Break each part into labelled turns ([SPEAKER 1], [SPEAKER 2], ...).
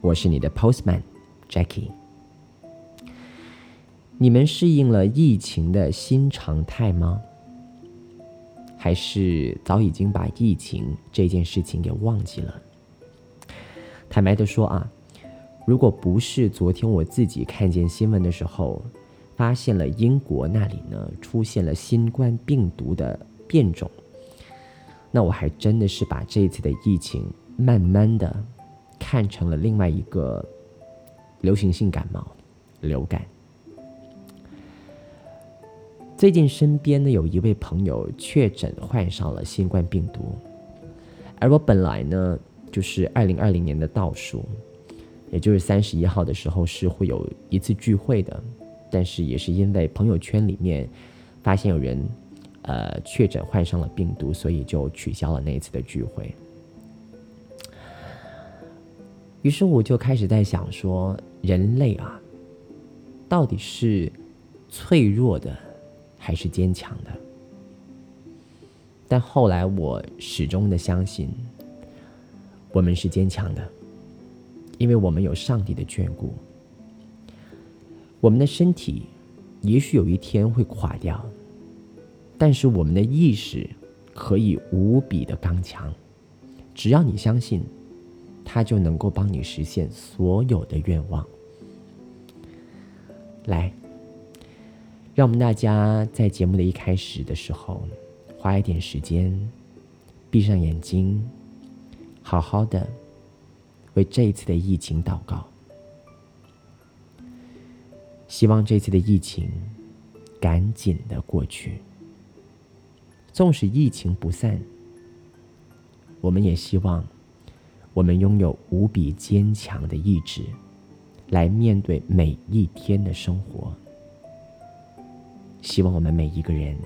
[SPEAKER 1] 我是你的 Postman Jackie。你们适应了疫情的新常态吗？还是早已经把疫情这件事情给忘记了？坦白的说啊，如果不是昨天我自己看见新闻的时候，发现了英国那里呢出现了新冠病毒的变种，那我还真的是把这次的疫情慢慢的看成了另外一个流行性感冒、流感。最近身边呢有一位朋友确诊患上了新冠病毒，而我本来呢。就是二零二零年的倒数，也就是三十一号的时候是会有一次聚会的，但是也是因为朋友圈里面发现有人呃确诊患上了病毒，所以就取消了那一次的聚会。于是我就开始在想说，人类啊，到底是脆弱的还是坚强的？但后来我始终的相信。我们是坚强的，因为我们有上帝的眷顾。我们的身体也许有一天会垮掉，但是我们的意识可以无比的刚强。只要你相信，他就能够帮你实现所有的愿望。来，让我们大家在节目的一开始的时候，花一点时间，闭上眼睛。好好的为这一次的疫情祷告，希望这次的疫情赶紧的过去。纵使疫情不散，我们也希望我们拥有无比坚强的意志，来面对每一天的生活。希望我们每一个人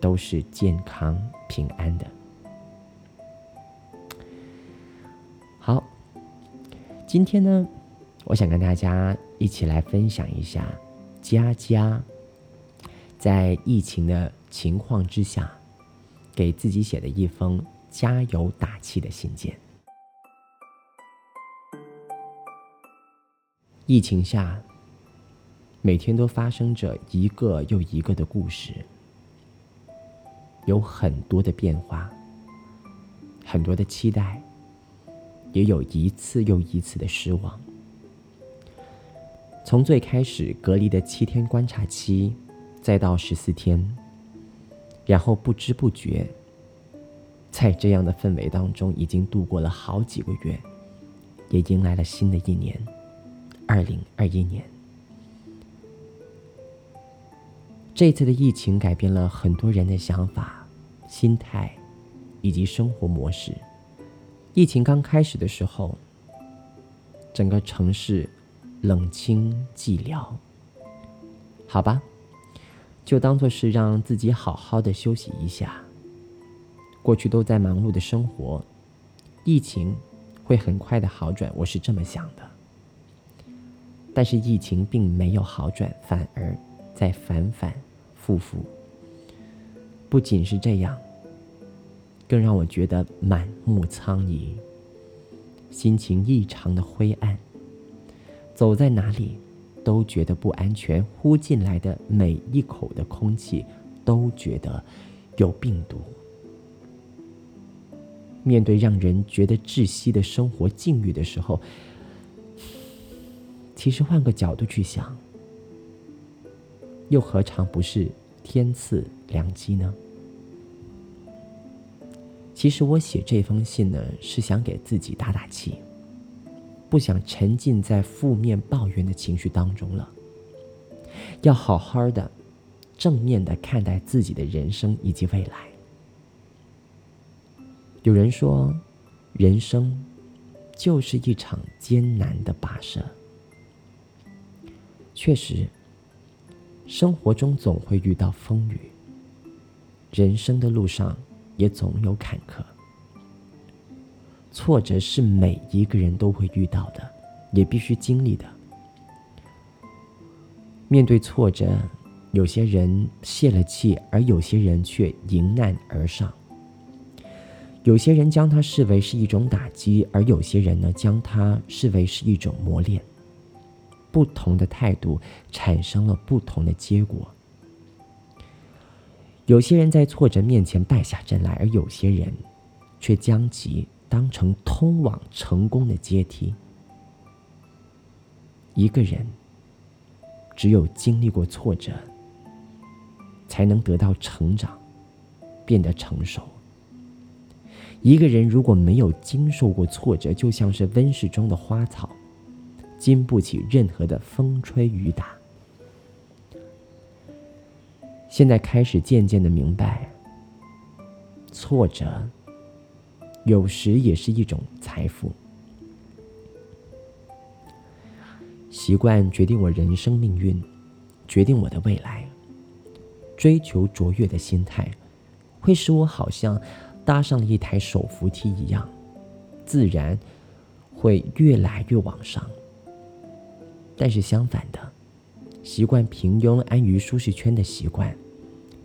[SPEAKER 1] 都是健康平安的。好，今天呢，我想跟大家一起来分享一下佳佳在疫情的情况之下，给自己写的一封加油打气的信件。疫情下，每天都发生着一个又一个的故事，有很多的变化，很多的期待。也有一次又一次的失望。从最开始隔离的七天观察期，再到十四天，然后不知不觉，在这样的氛围当中，已经度过了好几个月，也迎来了新的一年，二零二一年。这次的疫情改变了很多人的想法、心态以及生活模式。疫情刚开始的时候，整个城市冷清寂寥。好吧，就当做是让自己好好的休息一下。过去都在忙碌的生活，疫情会很快的好转，我是这么想的。但是疫情并没有好转，反而在反反复复。不仅是这样。更让我觉得满目苍痍，心情异常的灰暗。走在哪里，都觉得不安全。呼进来的每一口的空气，都觉得有病毒。面对让人觉得窒息的生活境遇的时候，其实换个角度去想，又何尝不是天赐良机呢？其实我写这封信呢，是想给自己打打气，不想沉浸在负面抱怨的情绪当中了。要好好的、正面的看待自己的人生以及未来。有人说，人生就是一场艰难的跋涉。确实，生活中总会遇到风雨，人生的路上也总有坎坷。挫折是每一个人都会遇到的，也必须经历的。面对挫折，有些人泄了气，而有些人却迎难而上。有些人将它视为是一种打击，而有些人呢，将它视为是一种磨练。不同的态度产生了不同的结果。有些人在挫折面前败下阵来，而有些人却将其当成通往成功的阶梯。一个人只有经历过挫折，才能得到成长，变得成熟。一个人如果没有经受过挫折，就像是温室中的花草。经不起任何的风吹雨打。现在开始渐渐的明白，挫折有时也是一种财富。习惯决定我人生命运，决定我的未来。追求卓越的心态，会使我好像搭上了一台手扶梯一样，自然会越来越往上。但是相反的，习惯平庸、安于舒适圈的习惯，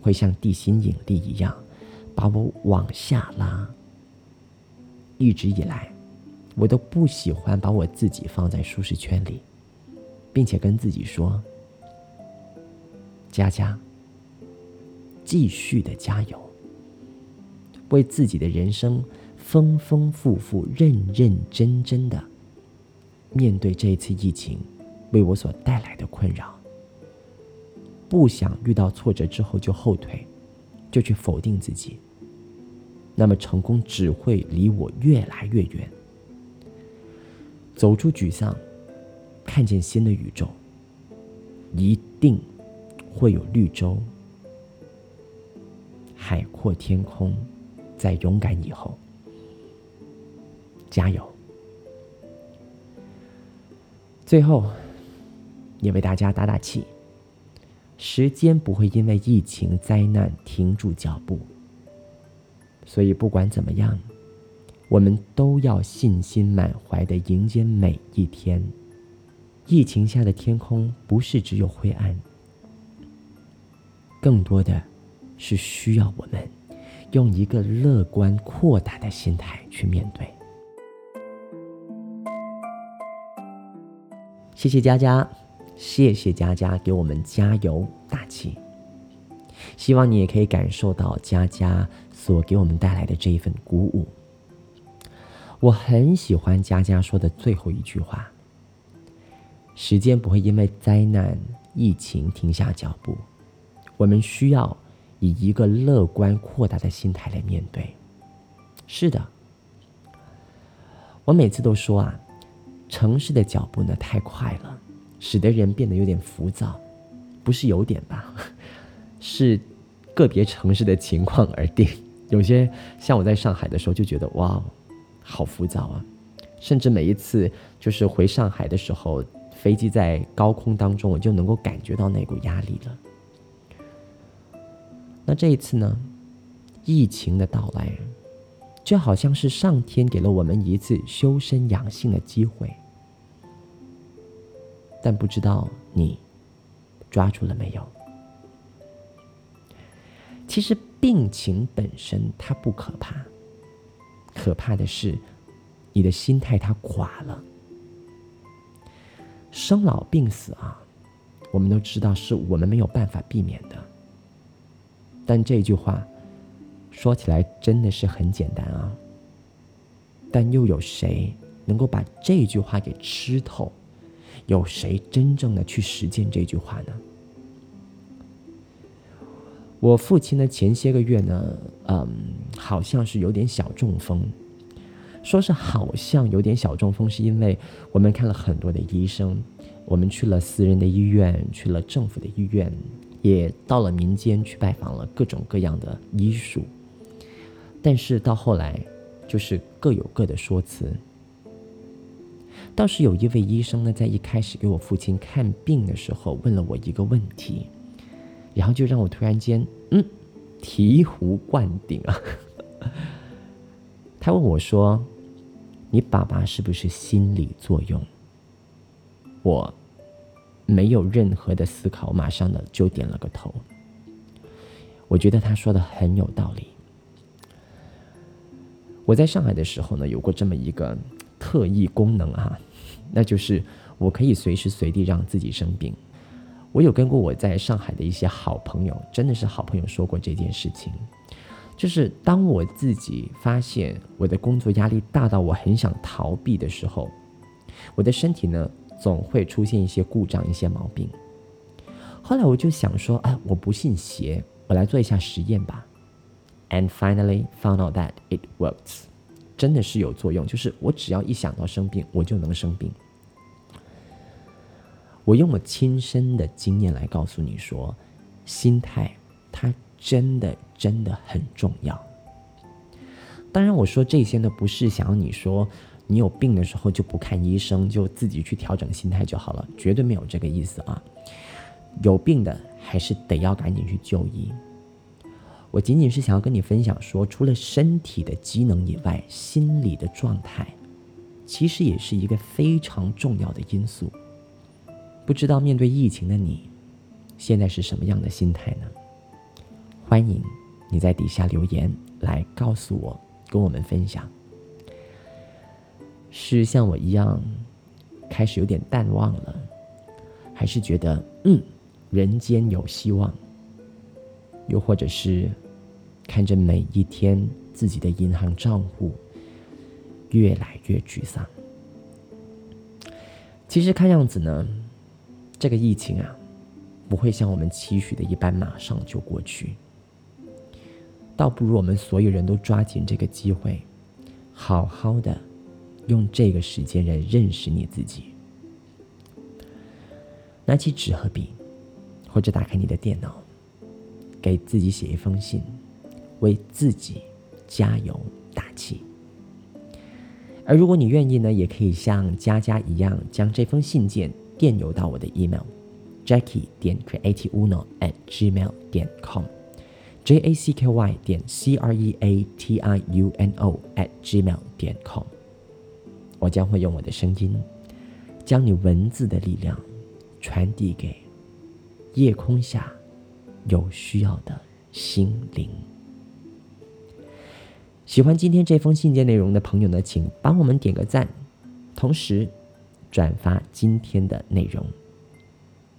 [SPEAKER 1] 会像地心引力一样，把我往下拉。一直以来，我都不喜欢把我自己放在舒适圈里，并且跟自己说：“佳佳，继续的加油，为自己的人生丰丰富富、认认真真的面对这次疫情。”为我所带来的困扰，不想遇到挫折之后就后退，就去否定自己，那么成功只会离我越来越远。走出沮丧，看见新的宇宙，一定会有绿洲，海阔天空，在勇敢以后，加油！最后。也为大家打打气。时间不会因为疫情灾难停住脚步，所以不管怎么样，我们都要信心满怀的迎接每一天。疫情下的天空不是只有灰暗，更多的是需要我们用一个乐观阔大的心态去面对。谢谢佳佳。谢谢佳佳给我们加油打气，希望你也可以感受到佳佳所给我们带来的这一份鼓舞。我很喜欢佳佳说的最后一句话：“时间不会因为灾难、疫情停下脚步，我们需要以一个乐观扩大的心态来面对。”是的，我每次都说啊，城市的脚步呢太快了。使得人变得有点浮躁，不是有点吧？是个别城市的情况而定。有些像我在上海的时候就觉得哇，好浮躁啊！甚至每一次就是回上海的时候，飞机在高空当中，我就能够感觉到那股压力了。那这一次呢？疫情的到来，就好像是上天给了我们一次修身养性的机会。但不知道你抓住了没有？其实病情本身它不可怕，可怕的是你的心态它垮了。生老病死啊，我们都知道是我们没有办法避免的。但这句话说起来真的是很简单啊，但又有谁能够把这句话给吃透？有谁真正的去实践这句话呢？我父亲呢，前些个月呢，嗯，好像是有点小中风。说是好像有点小中风，是因为我们看了很多的医生，我们去了私人的医院，去了政府的医院，也到了民间去拜访了各种各样的医术。但是到后来，就是各有各的说辞。倒是有一位医生呢，在一开始给我父亲看病的时候，问了我一个问题，然后就让我突然间，嗯，醍醐灌顶啊！他问我说：“你爸爸是不是心理作用？”我没有任何的思考，马上的就点了个头。我觉得他说的很有道理。我在上海的时候呢，有过这么一个特异功能啊，那就是我可以随时随地让自己生病。我有跟过我在上海的一些好朋友，真的是好朋友说过这件事情，就是当我自己发现我的工作压力大到我很想逃避的时候，我的身体呢总会出现一些故障、一些毛病。后来我就想说，哎，我不信邪，我来做一下实验吧。And finally found out that it works，真的是有作用。就是我只要一想到生病，我就能生病。我用我亲身的经验来告诉你说，心态它真的真的很重要。当然，我说这些呢，不是想要你说你有病的时候就不看医生，就自己去调整心态就好了，绝对没有这个意思啊。有病的还是得要赶紧去就医。我仅仅是想要跟你分享说，除了身体的机能以外，心理的状态其实也是一个非常重要的因素。不知道面对疫情的你，现在是什么样的心态呢？欢迎你在底下留言来告诉我，跟我们分享。是像我一样开始有点淡忘了，还是觉得嗯，人间有希望？又或者是？看着每一天自己的银行账户越来越沮丧。其实看样子呢，这个疫情啊，不会像我们期许的一般马上就过去。倒不如我们所有人都抓紧这个机会，好好的用这个时间来认识你自己。拿起纸和笔，或者打开你的电脑，给自己写一封信。为自己加油打气，而如果你愿意呢，也可以像佳佳一样，将这封信件电邮到我的 email：jackie 点 CreativeUno at gmail 点 com。J A C K Y 点 c r e a t i u n o at gmail 点 com。我将会用我的声音，将你文字的力量传递给夜空下有需要的心灵。喜欢今天这封信件内容的朋友呢，请帮我们点个赞，同时转发今天的内容。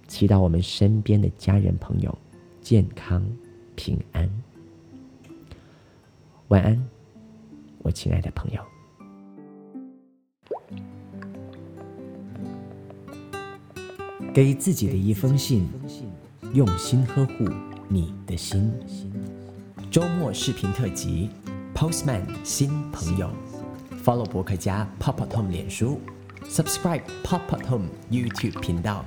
[SPEAKER 1] 祈祷我们身边的家人朋友健康平安。晚安，我亲爱的朋友。给自己的一封信，用心呵护你的心。周末视频特辑。Postman 新朋友，Follow 博客家 PopatHome 脸书，Subscribe PopatHome YouTube 频道，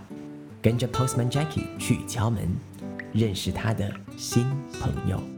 [SPEAKER 1] 跟着 Postman Jackie 去敲门，认识他的新朋友。